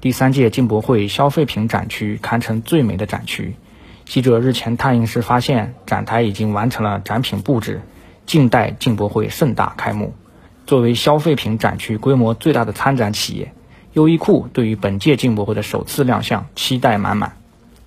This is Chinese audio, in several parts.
第三届进博会消费品展区堪称最美的展区。记者日前探营时发现，展台已经完成了展品布置，静待进博会盛大开幕。作为消费品展区规模最大的参展企业，优衣库对于本届进博会的首次亮相期待满满。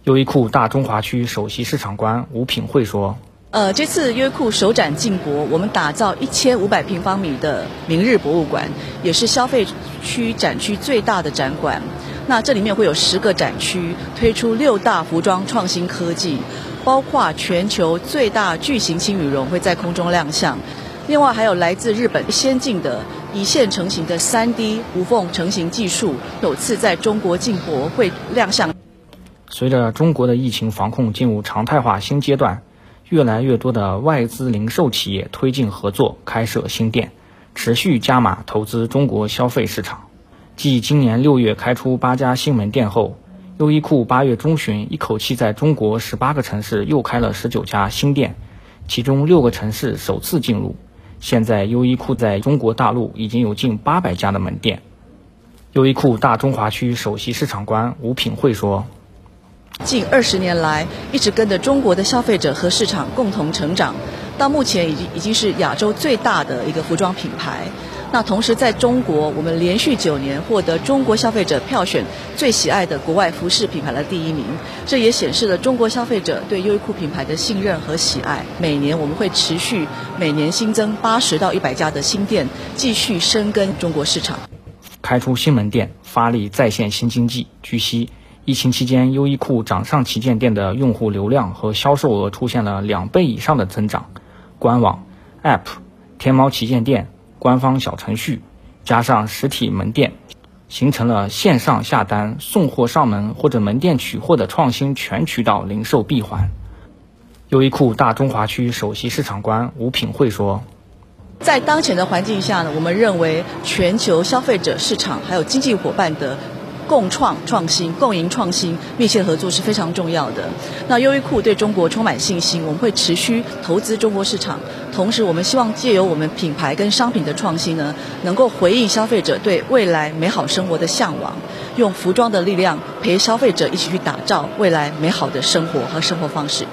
优衣库大中华区首席市场官吴品慧说。呃，这次优衣库首展进博，我们打造一千五百平方米的明日博物馆，也是消费区展区最大的展馆。那这里面会有十个展区，推出六大服装创新科技，包括全球最大巨型轻羽绒会在空中亮相，另外还有来自日本先进的一线成型的三 D 无缝成型技术，首次在中国进博会亮相。随着中国的疫情防控进入常态化新阶段。越来越多的外资零售企业推进合作，开设新店，持续加码投资中国消费市场。继今年六月开出八家新门店后，优衣库八月中旬一口气在中国十八个城市又开了十九家新店，其中六个城市首次进入。现在优衣库在中国大陆已经有近八百家的门店。优衣库大中华区首席市场官吴品慧说。近二十年来，一直跟着中国的消费者和市场共同成长，到目前已经已经是亚洲最大的一个服装品牌。那同时在中国，我们连续九年获得中国消费者票选最喜爱的国外服饰品牌的第一名，这也显示了中国消费者对优衣库品牌的信任和喜爱。每年我们会持续每年新增八十到一百家的新店，继续深耕中国市场，开出新门店，发力在线新经济。据悉。疫情期间，优衣库掌上旗舰店的用户流量和销售额出现了两倍以上的增长。官网、App、天猫旗舰店、官方小程序，加上实体门店，形成了线上下单、送货上门或者门店取货的创新全渠道零售闭环。优衣库大中华区首席市场官吴品慧说：“在当前的环境下呢，我们认为全球消费者市场还有经济伙伴的。”共创创新、共赢创新、密切合作是非常重要的。那优衣库对中国充满信心，我们会持续投资中国市场。同时，我们希望借由我们品牌跟商品的创新呢，能够回应消费者对未来美好生活的向往，用服装的力量陪消费者一起去打造未来美好的生活和生活方式。